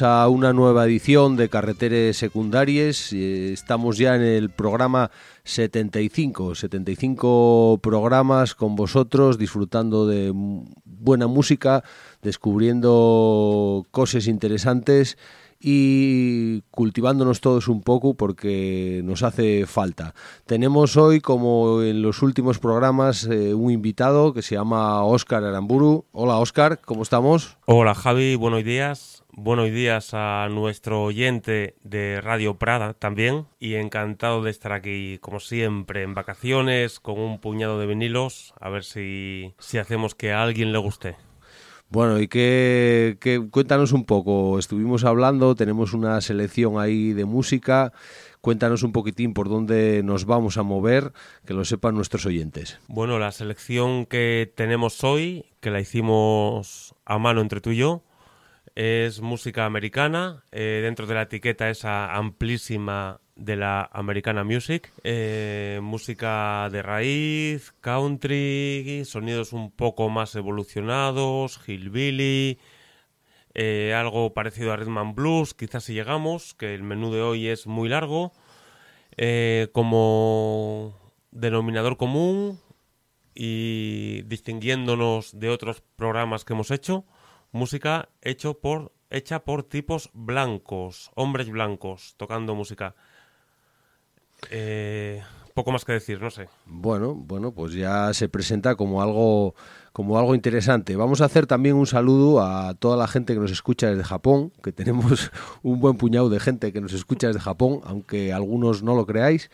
A una nueva edición de Carreteres Secundarias. Eh, estamos ya en el programa 75, 75 programas con vosotros, disfrutando de buena música, descubriendo cosas interesantes y cultivándonos todos un poco porque nos hace falta. Tenemos hoy, como en los últimos programas, eh, un invitado que se llama Óscar Aramburu. Hola Óscar, ¿cómo estamos? Hola Javi, buenos días. Buenos días a nuestro oyente de Radio Prada también y encantado de estar aquí como siempre en vacaciones con un puñado de vinilos a ver si, si hacemos que a alguien le guste. Bueno, y que, cuéntanos un poco, estuvimos hablando, tenemos una selección ahí de música, cuéntanos un poquitín por dónde nos vamos a mover, que lo sepan nuestros oyentes. Bueno, la selección que tenemos hoy, que la hicimos a mano entre tú y yo, es música americana, eh, dentro de la etiqueta esa amplísima de la Americana Music, eh, música de raíz, country, sonidos un poco más evolucionados, hillbilly, eh, algo parecido a Redman Blues, quizás si llegamos, que el menú de hoy es muy largo, como denominador común y distinguiéndonos de otros programas que hemos hecho, música hecho por, hecha por tipos blancos, hombres blancos, tocando música. Eh, poco más que decir, no sé. Bueno, bueno, pues ya se presenta como algo como algo interesante. Vamos a hacer también un saludo a toda la gente que nos escucha desde Japón, que tenemos un buen puñado de gente que nos escucha desde Japón, aunque algunos no lo creáis.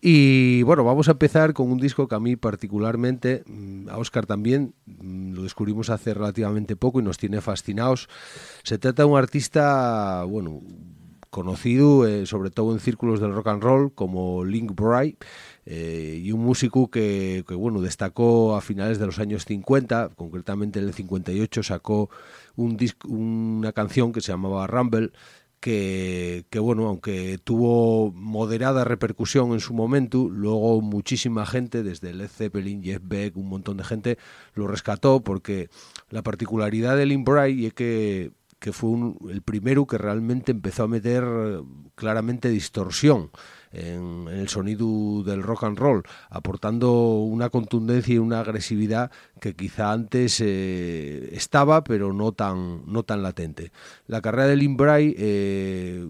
Y bueno, vamos a empezar con un disco que a mí particularmente, mm, a Oscar también, mm, lo descubrimos hace relativamente poco y nos tiene fascinados. Se trata de un artista, bueno, conocido eh, sobre todo en círculos del rock and roll como Link Bright eh, y un músico que, bueno destacó a finales de los años 50, concretamente en el 58 sacó un disco, una canción que se llamaba Rumble que, que, bueno, aunque tuvo moderada repercusión en su momento, luego muchísima gente, desde Led Zeppelin, Jeff Beck, un montón de gente, lo rescató porque la particularidad de Link Bright es que que fue el primero que realmente empezó a meter eh, claramente distorsión en, el sonido del rock and roll, aportando una contundencia y una agresividad que quizá antes eh, estaba, pero no tan, no tan latente. La carrera de Lynn Bray eh,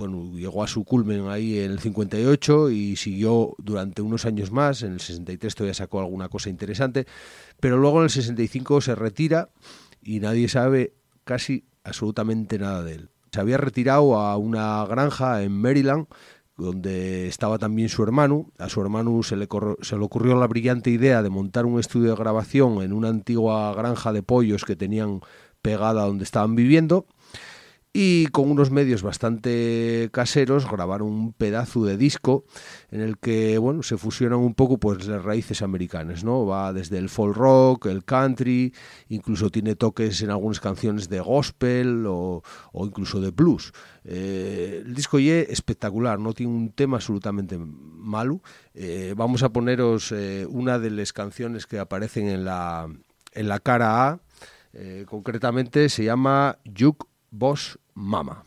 bueno, llegó a su culmen ahí en el 58 y siguió durante unos años más. En el 63 todavía sacó alguna cosa interesante, pero luego en el 65 se retira y nadie sabe casi absolutamente nada de él. Se había retirado a una granja en Maryland, donde estaba también su hermano. A su hermano se le, se le ocurrió la brillante idea de montar un estudio de grabación en una antigua granja de pollos que tenían pegada donde estaban viviendo y con unos medios bastante caseros grabaron un pedazo de disco en el que bueno se fusionan un poco pues las raíces americanas no va desde el folk rock el country incluso tiene toques en algunas canciones de gospel o, incluso de blues. Eh, el disco y espectacular no tiene un tema absolutamente malo. Eh, vamos a poneros eh, una de las canciones que aparecen en la en la cara A concretamente se llama Juke Boss Mama.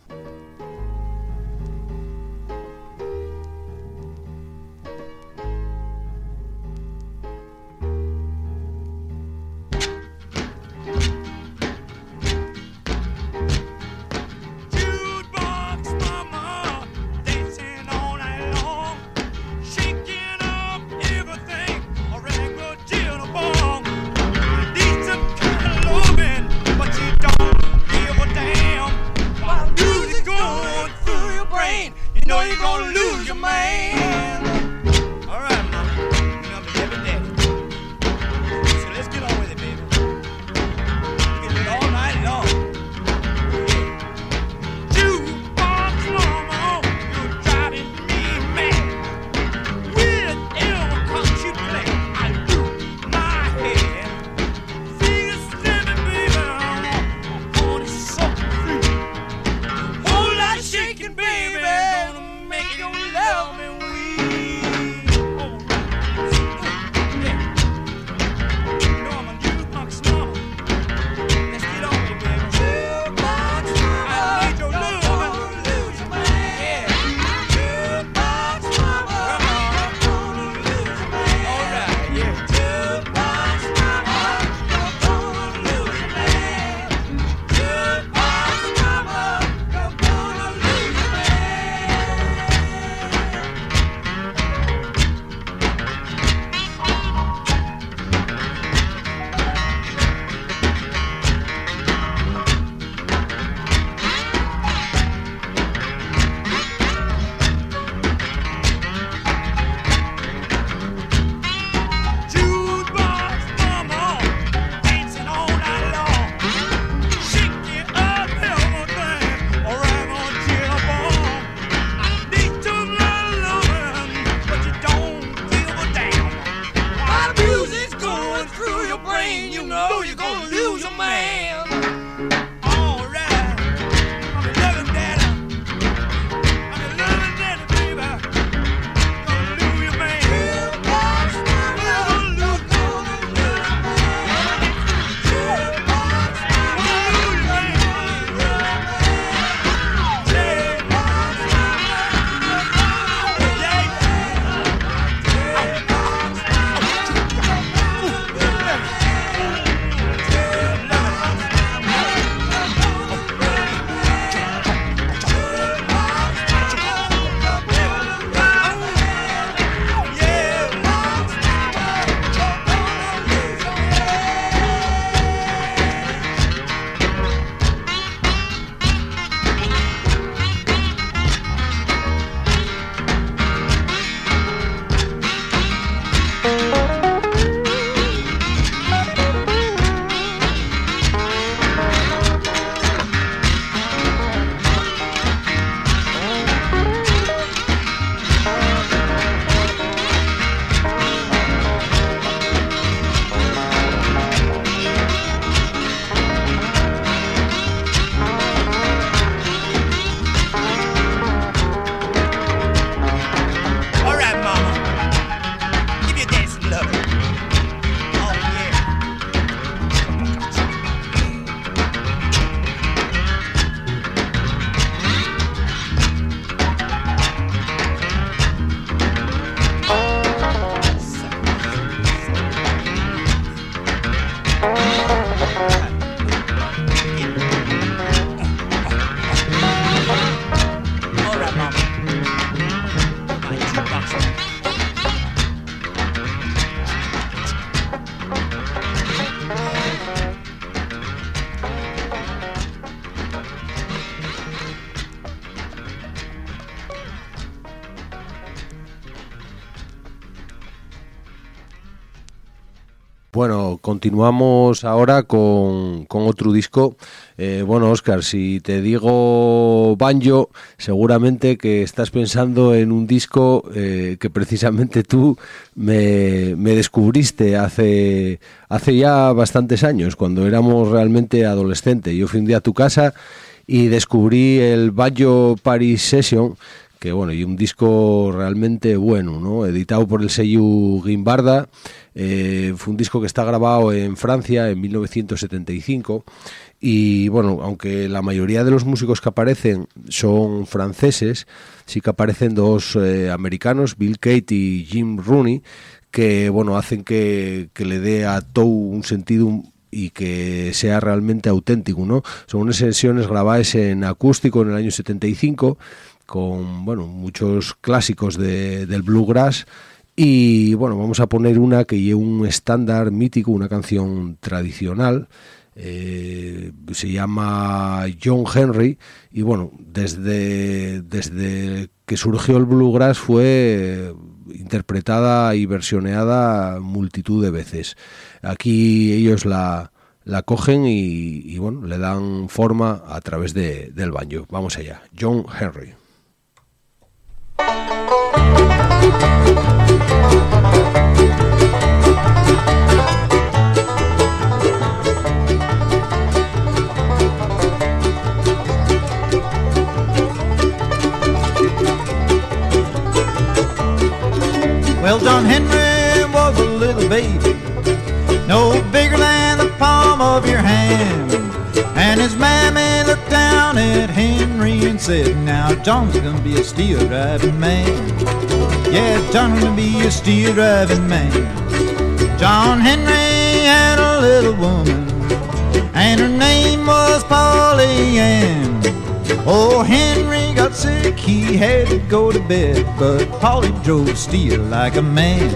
Bueno, continuamos ahora con, otro disco. Eh, bueno, Oscar, si te digo banjo, seguramente que estás pensando en un disco eh, que precisamente tú me, descubriste hace, hace ya bastantes años, cuando éramos realmente adolescentes. Yo fui un día a tu casa y descubrí el Banjo Paris Session que bueno, y un disco realmente bueno, ¿no? Editado por el sello Guimbarda, eh, fue un disco que está grabado en Francia en 1975 y bueno, aunque la mayoría de los músicos que aparecen son franceses, sí que aparecen dos eh, americanos, Bill Cate y Jim Rooney, que bueno, hacen que, que le dé a todo un sentido y que sea realmente auténtico, ¿no? Son unas sesiones grabadas en acústico en el año 75 con bueno, muchos clásicos de, del bluegrass. Y bueno, vamos a poner una que lleva un estándar mítico, una canción tradicional. Eh, se llama John Henry y bueno, desde, desde que surgió el bluegrass fue interpretada y versioneada multitud de veces. Aquí ellos la, la cogen y, y, bueno, le dan forma a través de, del baño. Vamos allá, John Henry. Well, John Henry was a little baby, no bigger than the palm of your hand. And his mammy looked down at Henry and said, Now John's gonna be a steel driving man. Yeah, John's gonna be a steel driving man. John Henry had a little woman, and her name was Polly Ann. Oh, Henry got sick, he had to go to bed, but Polly drove steel like a man.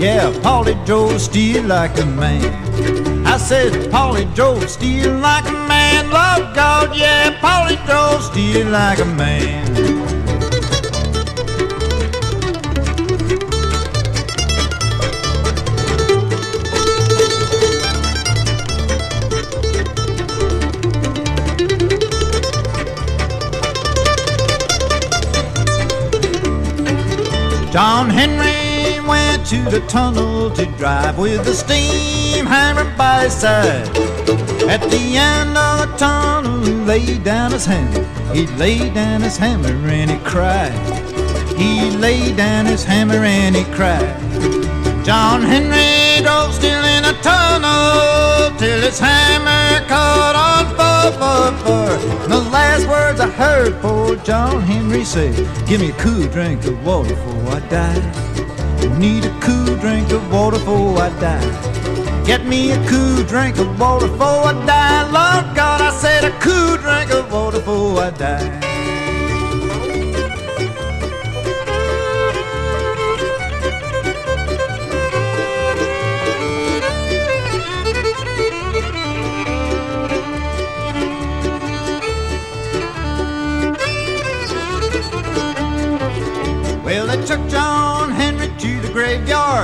Yeah, Polly drove steel like a man. I said, Polly drove steel like a man. Love God, yeah, Polly drove steel like a man. John Henry went to the tunnel to drive with the steam hammer by his side. At the end of the tunnel, he laid down his hammer. He laid down his hammer and he cried. He laid down his hammer and he cried. John Henry drove still in a tunnel till his hammer caught on fire. The last words I heard poor John Henry say, Give me a cool drink of water before I die. Need a cool drink of water before I die. Get me a cool drink of water before I die. Lord God, I said a cool drink of water before I die.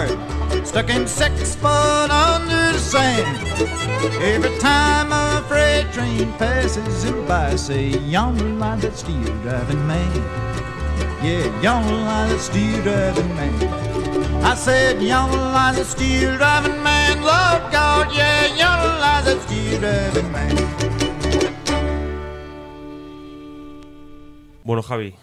Graveyard, stuck in six foot under the sand. Every time a freight train passes him by, say, yonder lie that steel driving man. Yeah, yonder lie that steel driving man. I said, yonder lie that steel driving man. Lord God, yeah, yonder lie that steel driving man. Bueno, Javi,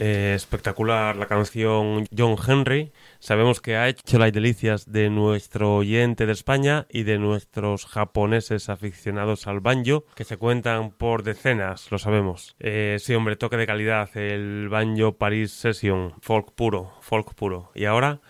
Eh, espectacular la canción John Henry. Sabemos que ha hecho las delicias de nuestro oyente de España y de nuestros japoneses aficionados al banjo, que se cuentan por decenas, lo sabemos. Eh, sí, hombre, toque de calidad, el banjo Paris Session, folk puro, folk puro. Y ahora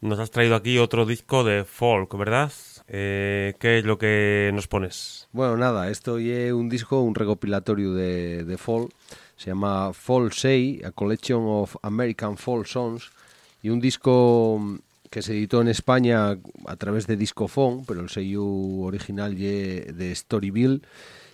nos has traído aquí otro disco de folk, ¿verdad? Eh, ¿Qué es lo que nos pones? Bueno, nada, esto es un disco, un recopilatorio de, de folk se llama Fall Say, A Collection of American Fall Songs, y un disco mm, que se editó en España a través de Discofon, pero el sello original de Storyville,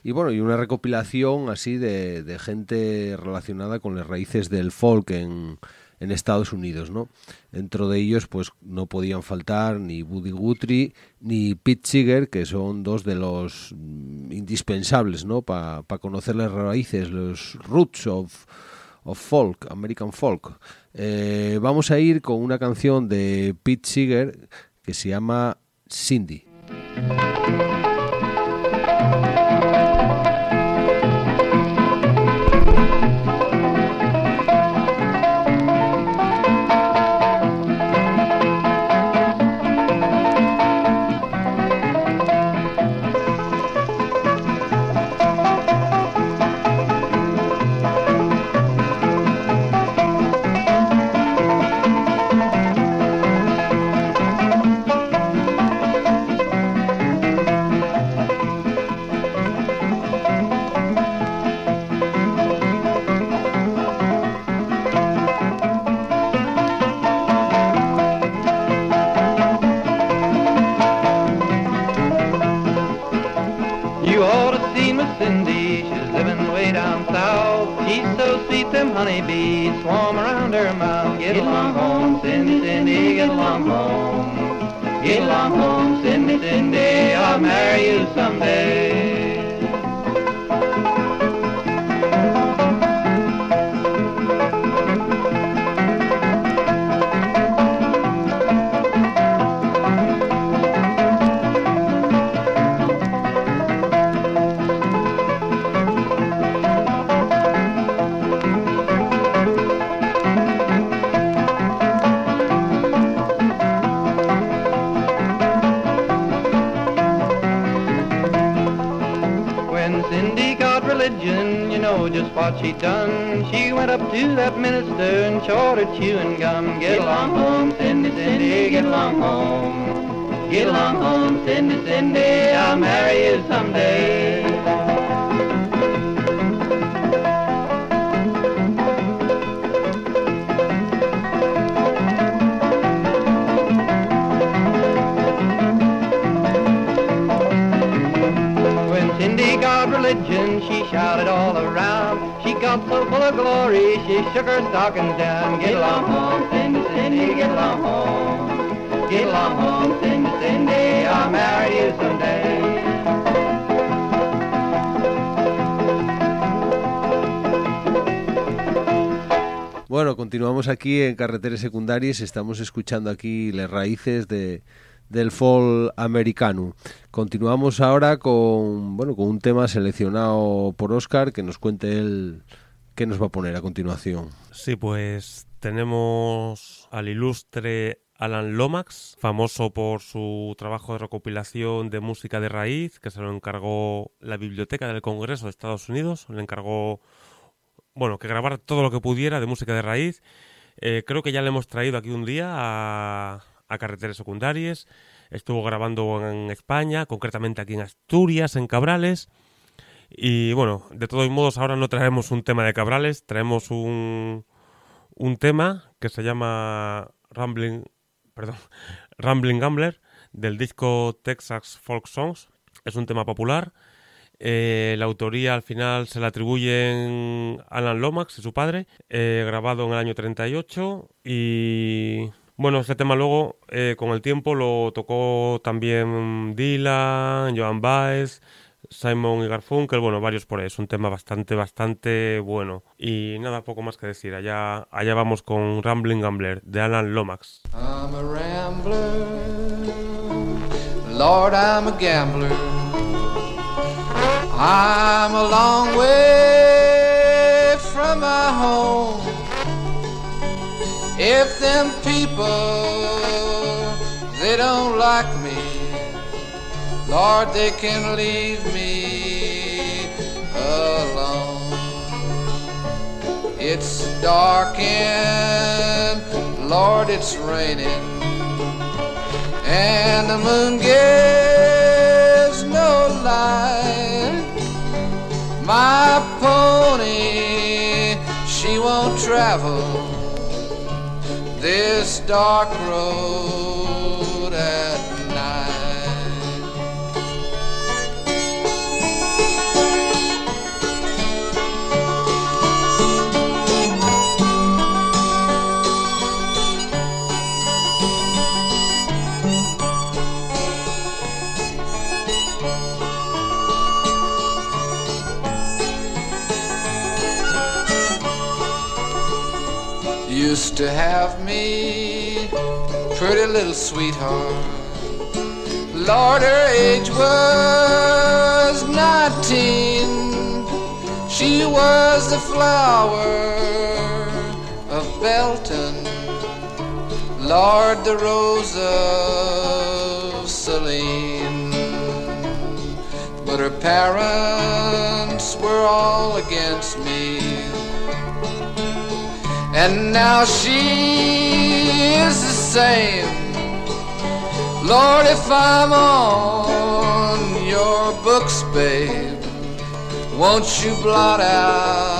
y bueno, y una recopilación así de, gente relacionada con las raíces del folk en, en Estados Unidos, ¿no? Dentro de ellos, pues no podían faltar ni Buddy Guthrie ni Pete Seeger, que son dos de los mm, indispensables, ¿no? Para conocer las raíces, los roots of, of folk, American folk. Eh, vamos a ir con una canción de Pete Seeger que se llama Cindy. Cindy got religion, she shouted all around got so full of glory, she shook her stockings down. Get along home, Cindy, Cindy, get along home. Get along home, Cindy, Cindy, I'll marry you someday. Bueno, continuamos aquí en Carreteras Secundarias, estamos escuchando aquí las raíces de, del folk americano. Continuamos ahora con bueno con un tema seleccionado por Oscar que nos cuente él qué nos va a poner a continuación. Sí, pues tenemos al ilustre Alan Lomax, famoso por su trabajo de recopilación de música de raíz, que se lo encargó la Biblioteca del Congreso de Estados Unidos, le encargó, bueno, que grabara todo lo que pudiera de música de raíz. Eh, creo que ya le hemos traído aquí un día a, a carreteras secundarias. Estuvo grabando en España, concretamente aquí en Asturias, en Cabrales. Y bueno, de todos modos, ahora no traemos un tema de Cabrales, traemos un, un tema que se llama Rambling, perdón, Rambling Gambler del disco Texas Folk Songs. Es un tema popular. Eh, la autoría al final se la atribuyen Alan Lomax y su padre, eh, grabado en el año 38 y bueno, este tema luego, eh, con el tiempo, lo tocó también Dylan, Joan Baez, Simon y Garfunkel, bueno, varios por ahí. Es un tema bastante, bastante bueno. Y nada, poco más que decir. Allá, allá vamos con Rambling Gambler de Alan Lomax. I'm a rambler, Lord, I'm a gambler. I'm a long way from my home. If them people, they don't like me, Lord, they can leave me alone. It's dark and, Lord, it's raining, and the moon gives no light. My pony, she won't travel this dark road at used to have me, pretty little sweetheart. Lord, her age was nineteen. She was the flower of Belton. Lord, the rose of Celine. But her parents were all against me. And now she is the same. Lord, if I'm on your books, babe, won't you blot out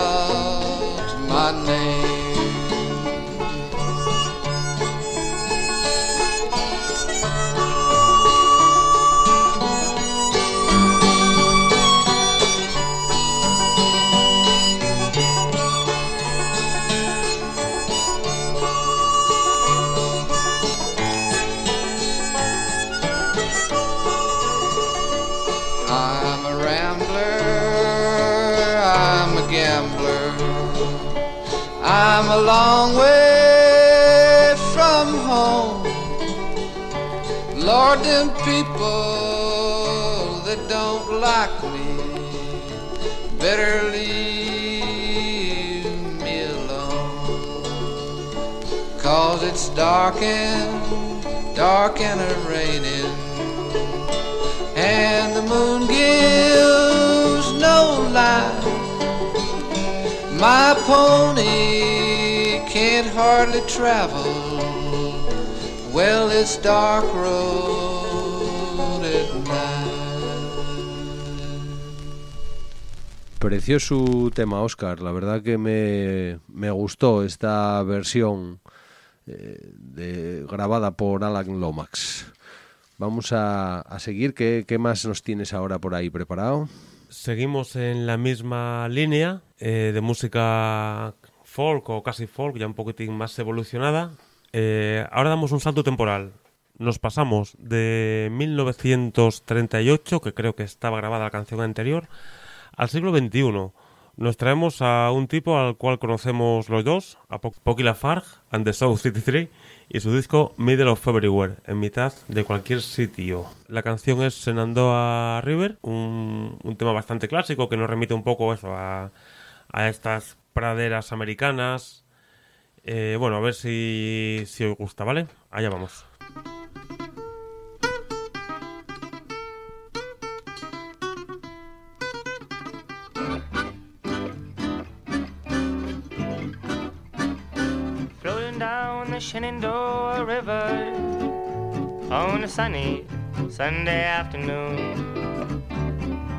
dark and dark and raining and the moon gives no light. My pony can't hardly travel. Well, it's dark road at night. Precioso tema, Oscar. La verdad que me, me gustó esta versión eh, grabada por Alan Lomax. Vamos a, a seguir. ¿Qué, ¿Qué más nos tienes ahora por ahí preparado? Seguimos en la misma línea eh, de música folk o casi folk, ya un poquitín más evolucionada. Eh, ahora damos un salto temporal. Nos pasamos de 1938, que creo que estaba grabada la canción anterior, al siglo XXI. Nos traemos a un tipo al cual conocemos los dos, a Po- Pocky Lafarge and the South City 3, y su disco Middle of Everywhere, en mitad de cualquier sitio. La canción es Senandoah River, un, un tema bastante clásico que nos remite un poco eso a, a estas praderas americanas. Eh, bueno, a ver si, si os gusta, ¿vale? Allá vamos. A sunny Sunday afternoon.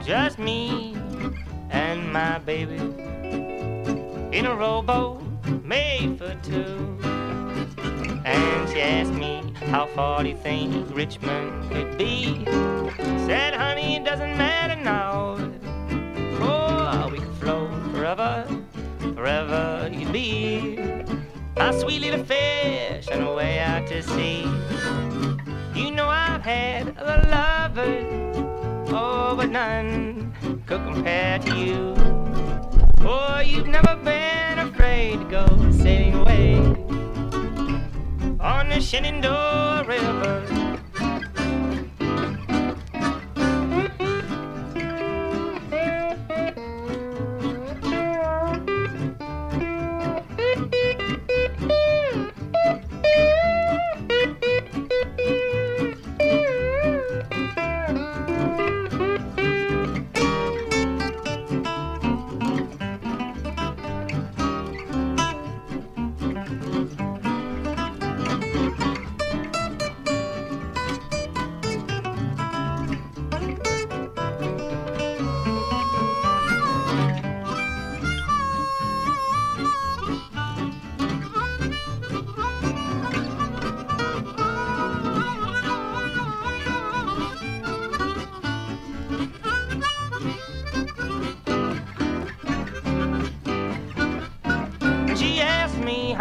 Just me and my baby in a rowboat made for two. And she asked me how far do you think Richmond could be? Said, honey, it doesn't matter now. Oh, we could float forever, forever you'd be. A sweet little fish on the way out to sea. You know I've had other lovers, oh, but none could compare to you. Oh, you've never been afraid to go sailing away on the Shenandoah River.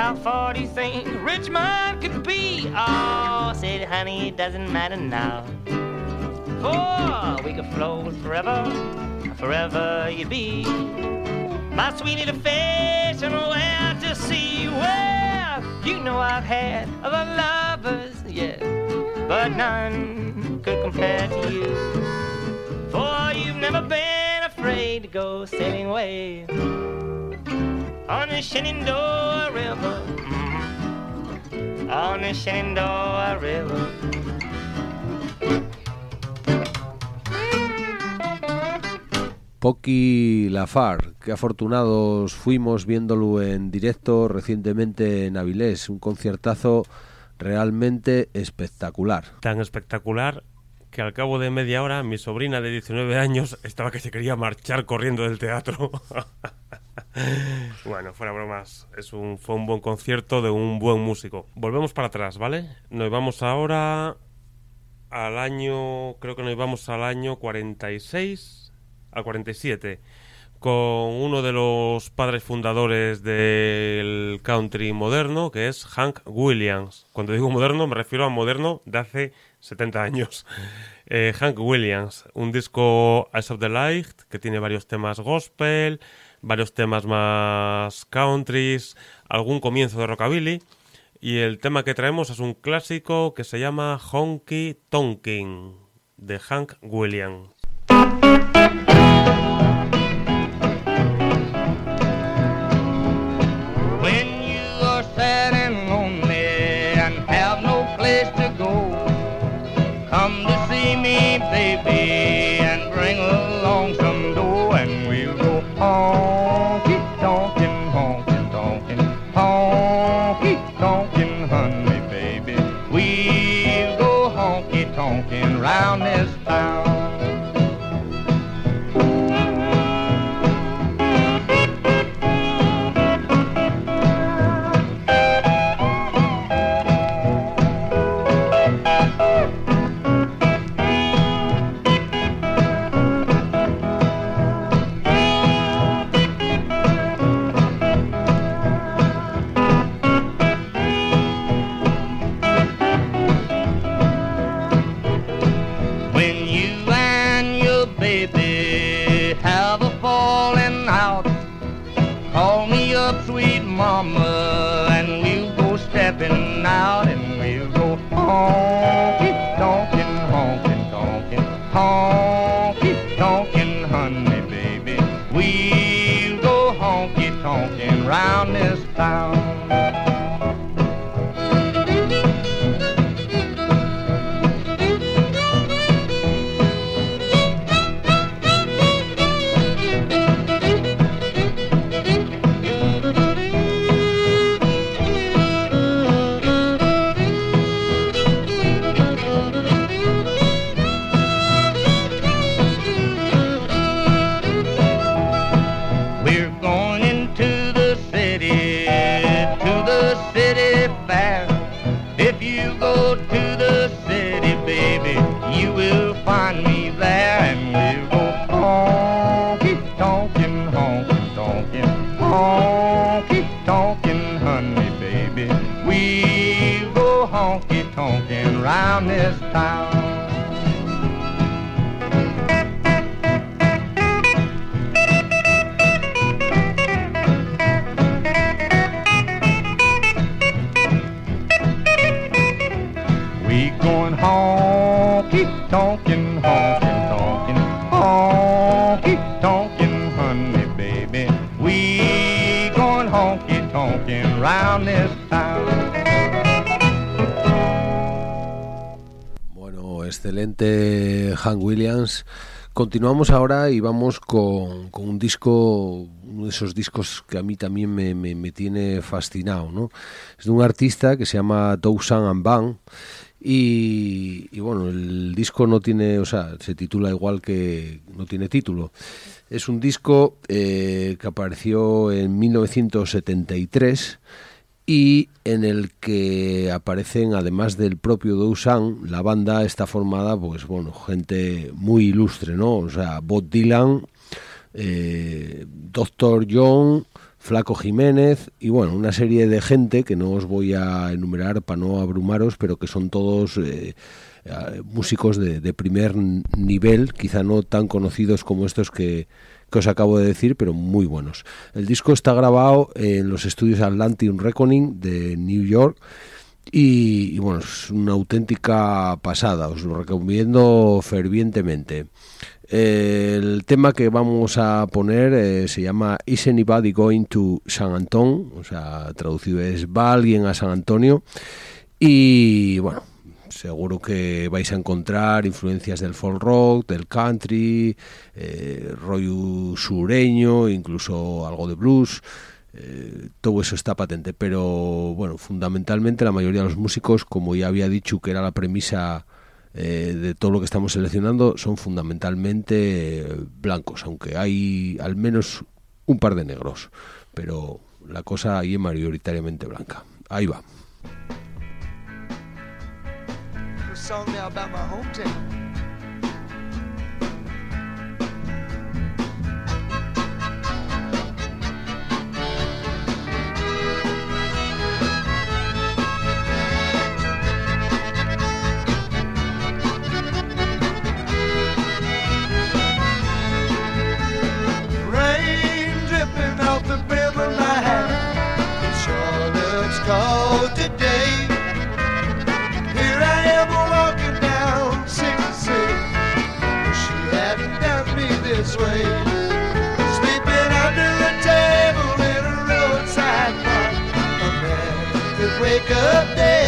How far do you think Richmond could be? Oh, said, honey, it doesn't matter now. For we could float forever, forever you'd be. My sweet little fish way out to sea. Well, You know I've had other lovers, yes, but none could compare to you. For you've never been afraid to go sailing away on the Shenandoah River. mm, On the Shenandoah River. Pocky Lafar, qué afortunados fuimos viéndolo en directo recientemente en Avilés, un conciertazo realmente espectacular. Tan espectacular que al cabo de media hora mi sobrina de 19 años estaba que se quería marchar corriendo del teatro. bueno, fuera bromas, es un, fue un buen concierto de un buen músico. Volvemos para atrás, ¿vale? Nos vamos ahora al año, creo que nos vamos al año 46, al 47, con uno de los padres fundadores del country moderno, que es Hank Williams. Cuando digo moderno me refiero a moderno de hace 70 años. Eh, Hank Williams, un disco Eyes of the Light que tiene varios temas gospel, varios temas más countries, algún comienzo de rockabilly. Y el tema que traemos es un clásico que se llama Honky Tonkin de Hank Williams. found. Hank Williams. Continuamos ahora y vamos con, con un disco, uno de esos discos que a mí también me, me- tiene fascinado, ¿no? Es de un artista que se llama Dousan and Bang y, y bueno, el disco no tiene, o sea, se titula igual que no tiene título. Es un disco eh, que apareció en 1973 y en el que aparecen, además del propio Dousan, la banda está formada, pues bueno, gente muy ilustre, ¿no? O sea, Bob Dylan, eh, Dr. John, Flaco Jiménez y bueno, una serie de gente que no os voy a enumerar para no abrumaros, pero que son todos eh, eh, músicos de primer nivel, quizá no tan conocidos como estos que, que os acabo de decir, pero muy buenos. El disco está grabado en los estudios Atlantic Reckoning de New York y, bueno, es una auténtica pasada, os lo recomiendo fervientemente. El tema que vamos a poner eh, se llama Is Anybody Going to San Antón? O sea, traducido es ¿Va alguien a San Antonio? Y bueno, seguro que vais a encontrar influencias del folk rock, del country, eh, rollo sureño, incluso algo de blues. Eh, todo eso está patente, pero bueno, fundamentalmente la mayoría de los músicos, como ya había dicho que era la premisa eh, de todo lo que estamos seleccionando, son fundamentalmente blancos, aunque hay al menos un par de negros, pero la cosa ahí es mayoritariamente blanca. Ahí va. Song now about my hometown. Wake up dead,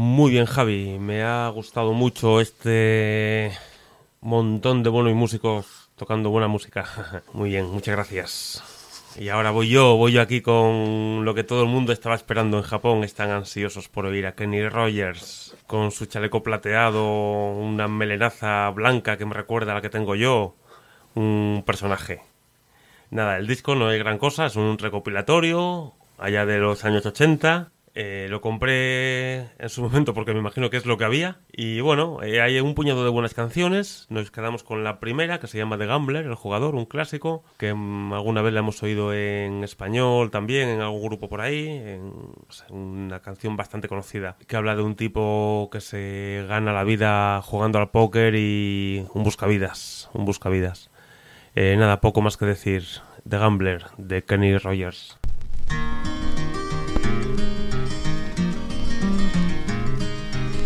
Muy bien, Javi. Me ha gustado mucho este montón de buenos músicos tocando buena música. Muy bien, muchas gracias. Y ahora voy yo, voy yo aquí con lo que todo el mundo estaba esperando en Japón. Están ansiosos por oír a Kenny Rogers con su chaleco plateado, una melenaza blanca que me recuerda a la que tengo yo. Un personaje. Nada, el disco no es gran cosa, es un recopilatorio allá de los años 80. Eh, lo compré en su momento porque me imagino que es lo que había. Y bueno, eh, hay un puñado de buenas canciones. Nos quedamos con la primera, que se llama The Gambler, el jugador, un clásico, que mm, alguna vez la hemos oído en español también, en algún grupo por ahí. En, o sea, una canción bastante conocida, que habla de un tipo que se gana la vida jugando al póker y un buscavidas. Un buscavidas. Eh, nada, poco más que decir. The Gambler, de Kenny Rogers.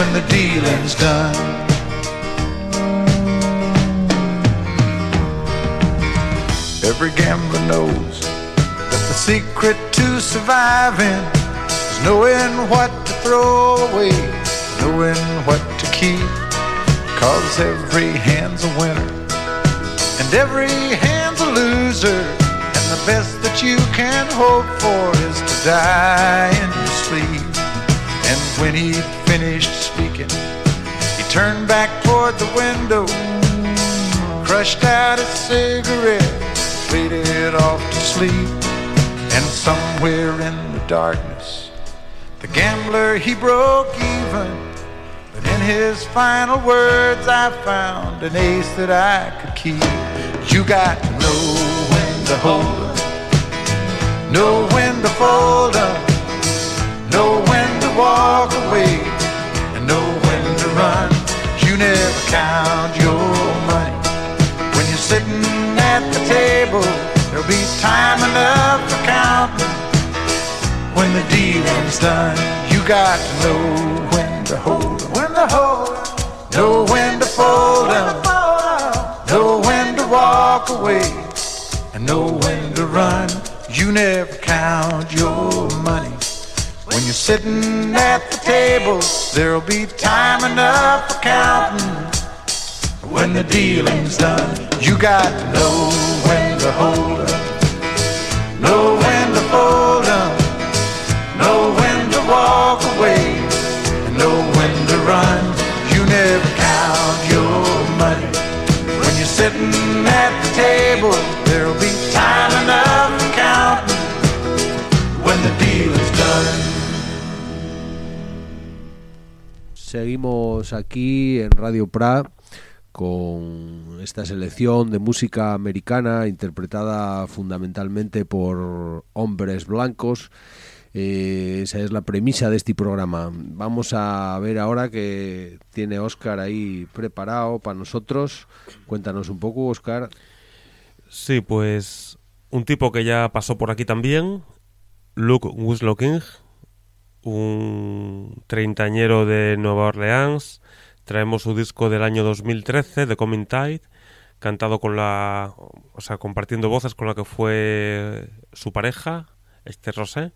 when the dealing's done. Every gambler knows that the secret to surviving is knowing what to throw away, knowing what to keep. Cause every hand's a winner and every hand's a loser. And the best that you can hope for is to die in your sleep. And when he'd finished speaking, he turned back toward the window, crushed out a cigarette, faded off to sleep. And somewhere in the darkness, the gambler he broke even. But in his final words, I found an ace that I could keep. You got to know when to hold 'em, know when to fold 'em, know when walk away, and know when to run. You never count your money when you're sitting at the table. There'll be time enough for counting when the dealing's done. You got to know when to hold 'em, when to hold 'em, know when to fold 'em, know when to walk away, and know when to run. You never count your money you're sitting at the table. There'll be time enough for counting when the dealing's done. You got to know when to hold 'em, know when to fold 'em, know when to walk away, and know when to run. Seguimos aquí en Radio Pra con esta selección de música americana interpretada fundamentalmente por hombres blancos. Eh, esa es la premisa de este programa. Vamos a ver ahora que tiene Oscar ahí preparado para nosotros. Cuéntanos un poco, Oscar. Sí, pues un tipo que ya pasó por aquí también, Luke Winslow King, un treintañero de Nueva Orleans. Traemos su disco del año 2013, The Coming Tide, cantado con la, o sea, compartiendo voces con la que fue su pareja, Esther Rosé.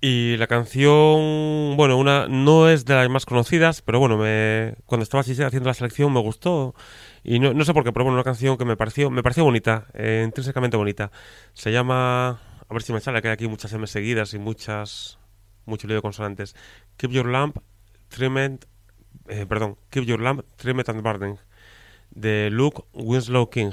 Y la canción, bueno, una no es de las más conocidas, pero bueno, me, cuando estaba haciendo la selección me gustó. Y no, no sé por qué, pero bueno, una canción que me pareció, me pareció bonita, eh, intrínsecamente bonita. Se llama, a ver si me sale, que hay aquí muchas M seguidas y muchas, mucho lío de consonantes. Keep Your Lamp Trimmed eh, perdón, Keep Your Lamp Trimmed and Burning de Luke Winslow King.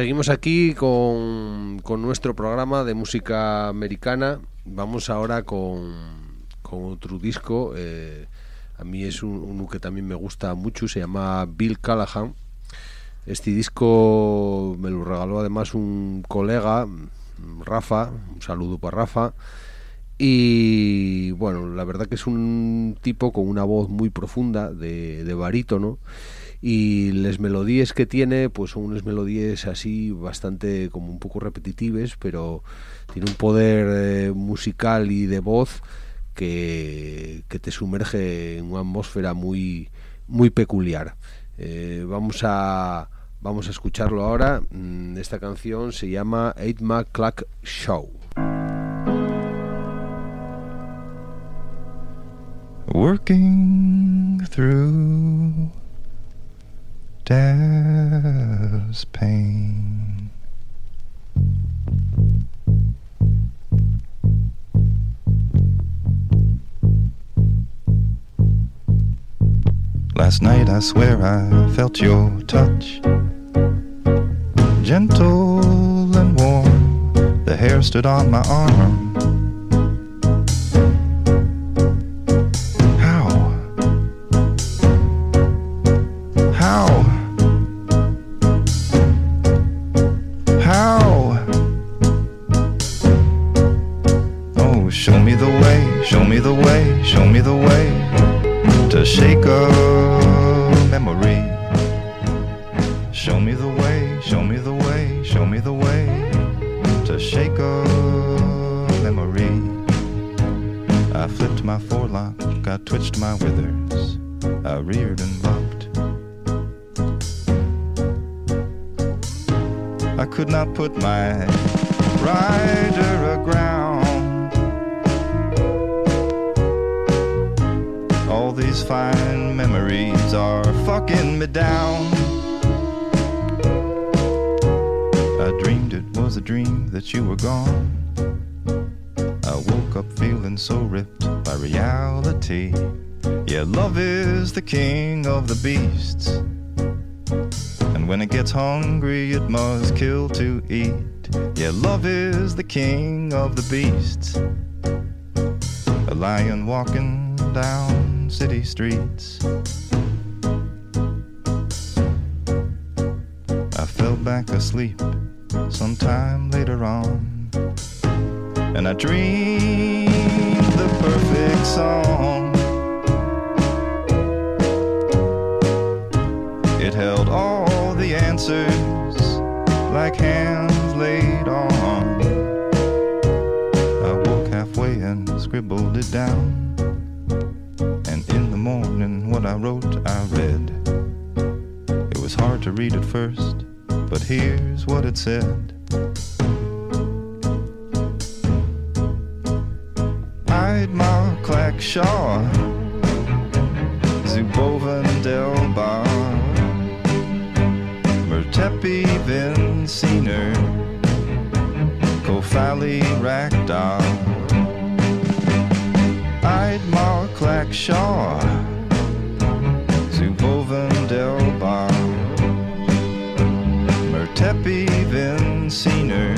Seguimos aquí con, con nuestro programa de música americana. Vamos ahora con, con otro disco. eh, a mí es un, uno que también me gusta mucho. Se llama Bill Callahan. Este disco me lo regaló además un colega, Rafa. Un saludo para Rafa. Y bueno, la verdad que es un tipo con una voz muy profunda de, de barítono y las melodías que tiene pues son unas melodías así bastante como un poco repetitivas pero tiene un poder eh, musical y de voz que, que te sumerge en una atmósfera muy muy peculiar. Eh, vamos a vamos a escucharlo ahora. Mm, esta canción se llama Eight Clock Show. Working through death's pain. Last night I swear I felt your touch, gentle and warm. The hair stood on my arm. The beasts. A lion walking down city streets. I fell back asleep sometime later on. And I dreamed the perfect song. It held all the answers like hands laid scribbled it down. And in the morning, what I wrote, I read. It was hard to read at first, but here's what it said. Idmar Clackshaw, Zuboven Delbar, Mertepi Vinciner, Kofali Rakdal, Idmar Clackshaw, Zuboven Delbar, Mertepi Vinciner,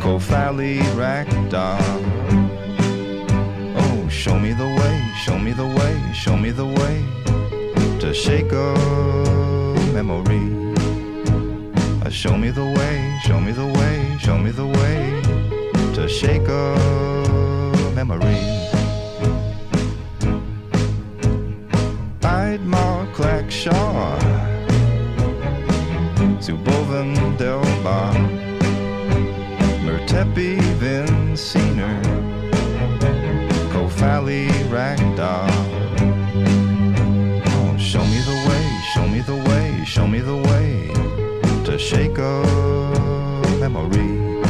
Kofali Rakdal. Oh, show me the way, show me the way, show me the way to shake a memory. Uh, show me the way, show me the way, show me the way to shake a memory. Mertepi Vinciner. Kofali Ragdoll. Oh, show me the way, show me the way, show me the way to shake a memory.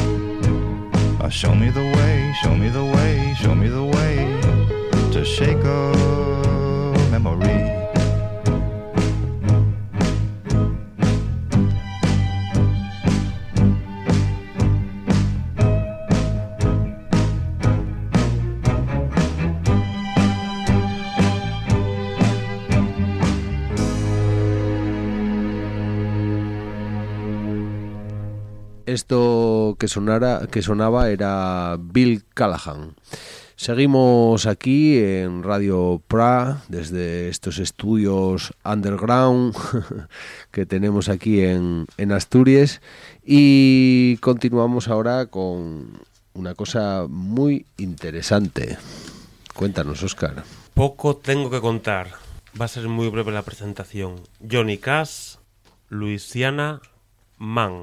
Uh, show me the way, show me the way, show me the way to shake a que sonara, que sonaba era Bill Callahan. Seguimos aquí en Radio Pra, desde estos estudios underground que tenemos aquí en, Asturias y continuamos ahora con una cosa muy interesante. Cuéntanos, Oscar. Poco tengo que contar. Va a ser muy breve la presentación. Johnny Cash, Luisiana Man.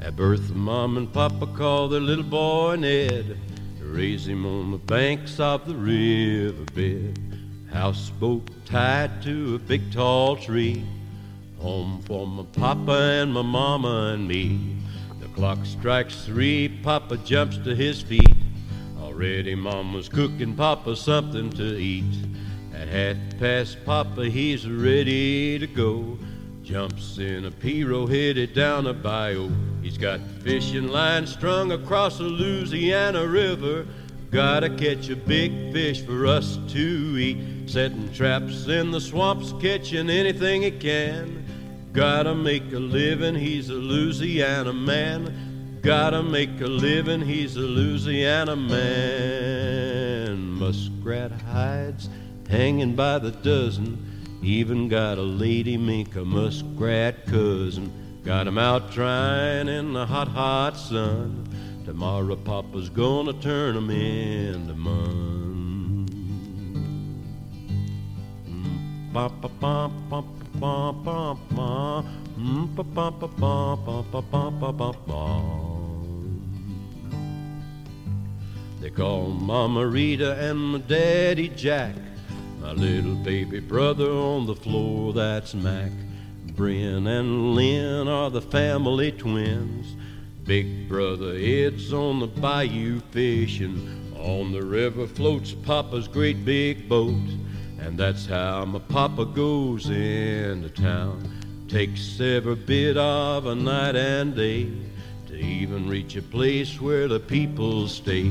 At birth, Mom and Papa called their little boy Ned to raise him on the banks of the riverbed. Houseboat tied to a big tall tree. Home for my papa and my mama and me. Clock strikes three, Papa jumps to his feet. Already Mama's cooking Papa something to eat. At half past, Papa, he's ready to go. Jumps in a Piro headed down a bayou. He's got fishing line strung across the Louisiana River. Gotta catch a big fish for us to eat. Setting traps in the swamps, catching anything he can. Gotta make a living, he's a Louisiana man. Gotta make a living, he's a Louisiana man. Muskrat hides hanging by the dozen. Even got a lady mink, a muskrat cousin. Got 'em out trying in the hot, hot sun. Tomorrow Papa's gonna turn 'em into mun. Mm, mm, mm. Ba ba ba they call Mama Rita and my Daddy Jack. My little baby brother on the floor, that's Mac. Bryn and Lynn are the family twins. Big brother Ed's on the bayou fishing. On the river floats Papa's great big boat. And that's how my papa goes into town. Takes every bit of a night and day to even reach a place where the people stay.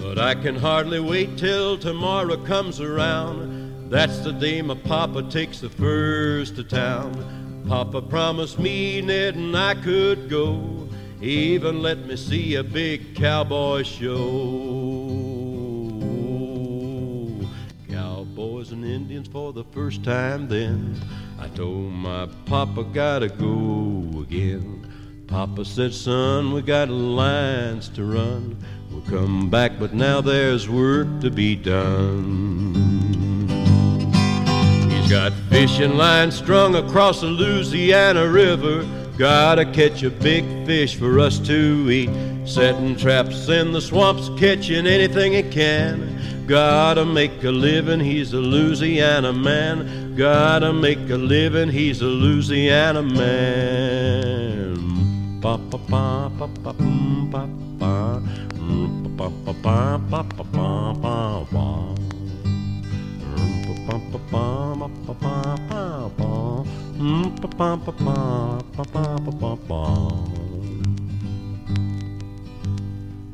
But I can hardly wait till tomorrow comes around. That's the day my papa takes the first to town. Papa promised me Ned and I could go. Even let me see a big cowboy show. And Indians for the first time then. I told my papa gotta go again. Papa said, son, we got lines to run. We'll come back, but now there's work to be done. He's got fishing lines strung across the Louisiana River. Gotta catch a big fish for us to eat. Setting traps in the swamps, catching anything he can. Gotta make a living, he's a Louisiana man. Gotta make a living, he's a Louisiana man. Ba ba ba ba ba ba ba Mm, ba ba ba ba ba ba ba ba.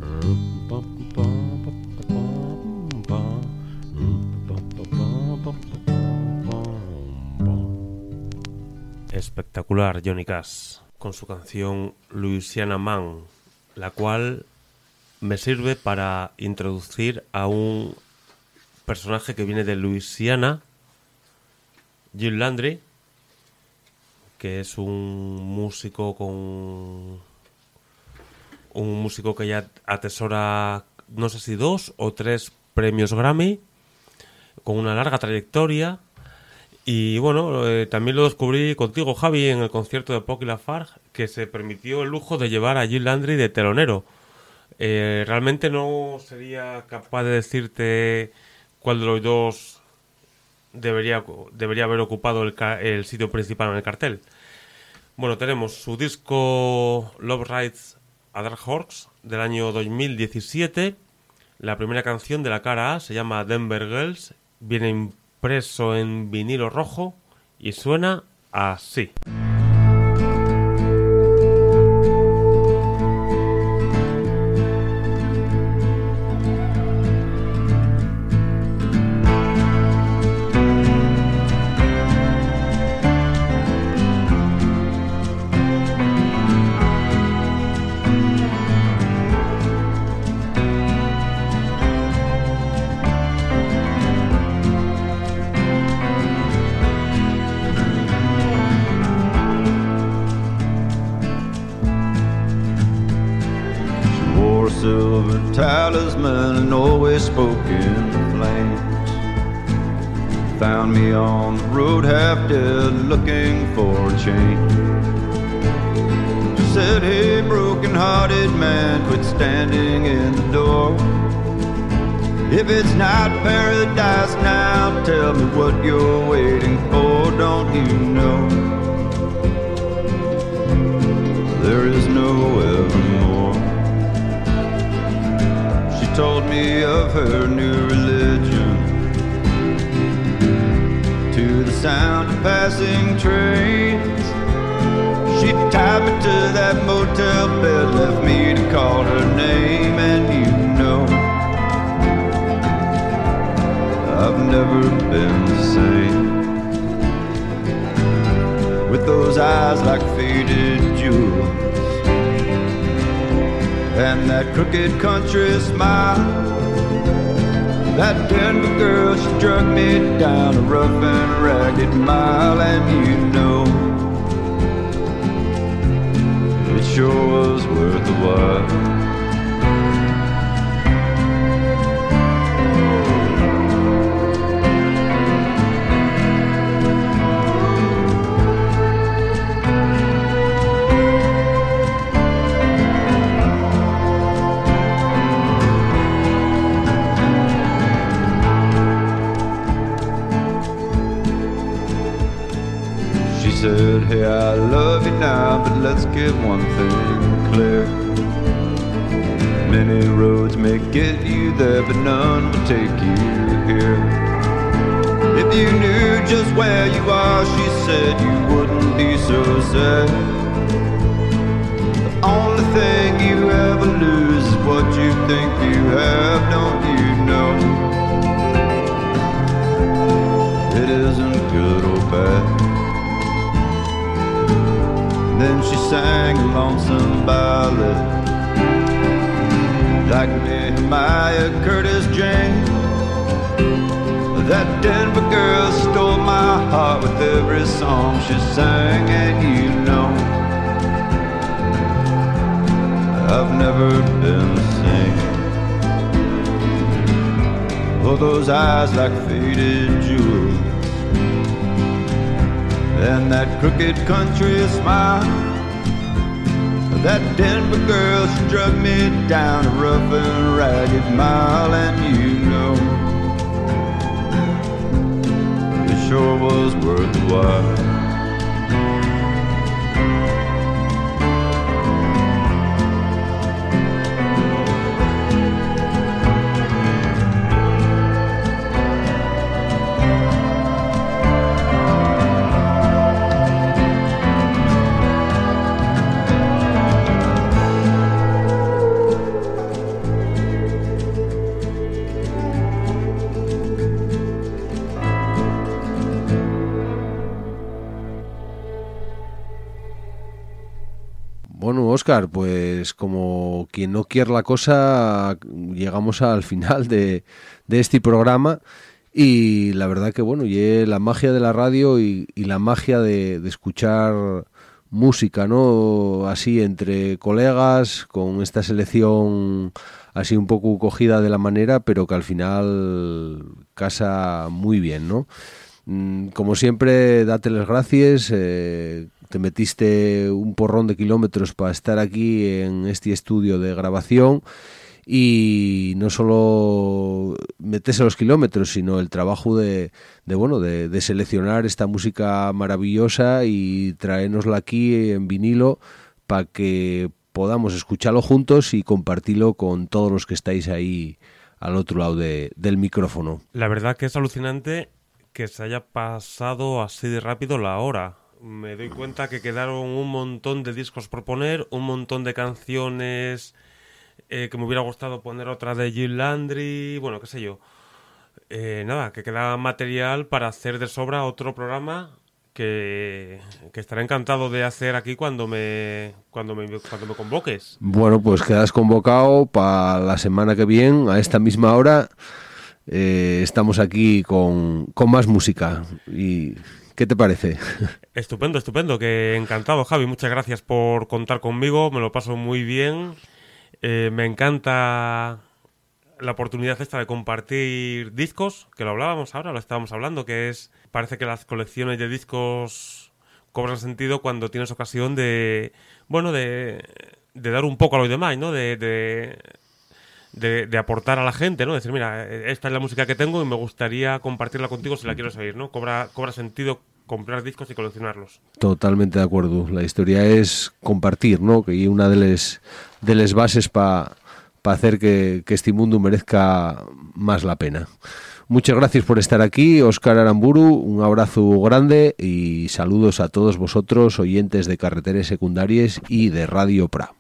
Mm, Espectacular Johnny Cash con su canción Louisiana Man, la cual me sirve para introducir a un personaje que viene de Louisiana, Jim Landry, que es un músico con un músico que ya atesora no sé si dos o tres premios Grammy con una larga trayectoria y bueno, eh, también lo descubrí contigo, Javi, en el concierto de Pocky Lafarge, que se permitió el lujo de llevar a Jim Landry de telonero. Eh, realmente no sería capaz de decirte cuál de los dos debería, debería haber ocupado el, el sitio principal en el cartel. Bueno, tenemos su disco Love Rides a Dark Horse del año 2017. La primera canción de la cara A se llama Denver Girls. Viene impreso en vinilo rojo y suena así. That crooked country smile. That Denver girl, she drug me down a rough and ragged mile, and you know it sure was worth the while. Take you here. If you knew just where you are, she said, you wouldn't be so sad. The only thing you ever lose is what you think you have, don't you know? It isn't good or bad. Then she sang a lonesome ballad like Nehemiah Curtis James. That Denver girl stole my heart with every song she sang, and you know I've never been the same. Oh, those eyes like faded jewels, and that crooked country smile. That Denver girl struck me down a rough and ragged mile, and you know it sure was worth the while. Pues como quien no quiere la cosa, llegamos al final de, de este programa y la verdad que bueno, y la magia de la radio y, la magia de, de, escuchar música, ¿no? Así entre colegas, con esta selección así un poco cogida de la manera, pero que al final casa muy bien, ¿no? Mm, Como siempre, date las gracias. Eh, te metiste un porrón de kilómetros para estar aquí en este estudio de grabación y no solo meterse los kilómetros, sino el trabajo de, bueno, de, seleccionar esta música maravillosa y traernosla aquí en vinilo para que podamos escucharlo juntos y compartirlo con todos los que estáis ahí al otro lado de, del micrófono. La verdad que es alucinante que se haya pasado así de rápido la hora. Me doy cuenta que quedaron un montón de discos por poner, un montón de canciones eh, que me hubiera gustado poner otra de Jill Landry, bueno, qué sé yo. Eh, nada, que queda material para hacer de sobra otro programa que, que, estaré encantado de hacer aquí cuando me, cuando me, cuando me convoques. Bueno, pues quedas convocado para la semana que viene, a esta misma hora. Eh, estamos aquí con, con más música. Y ¿Qué te parece? Estupendo, estupendo, que encantado, Javi. Muchas gracias por contar conmigo, me lo paso muy bien. Eh, me encanta la oportunidad esta de compartir discos, que lo hablábamos ahora, lo estábamos hablando, que es, parece que las colecciones de discos cobran sentido cuando tienes ocasión de, bueno, de, de dar un poco a los demás, ¿no? De, de, de, de, aportar a la gente, ¿no? Decir, mira, esta es la música que tengo y me gustaría compartirla contigo si la quieres oír, ¿no? Cobra, cobra sentido comprar discos y coleccionarlos. Totalmente de acuerdo. La historia es compartir, ¿no? Que una de las de les bases para pa hacer que, que este mundo merezca más la pena. Muchas gracias por estar aquí, Óscar Aramburu, un abrazo grande y saludos a todos vosotros, oyentes de carreteras secundarias y de Radio PRA.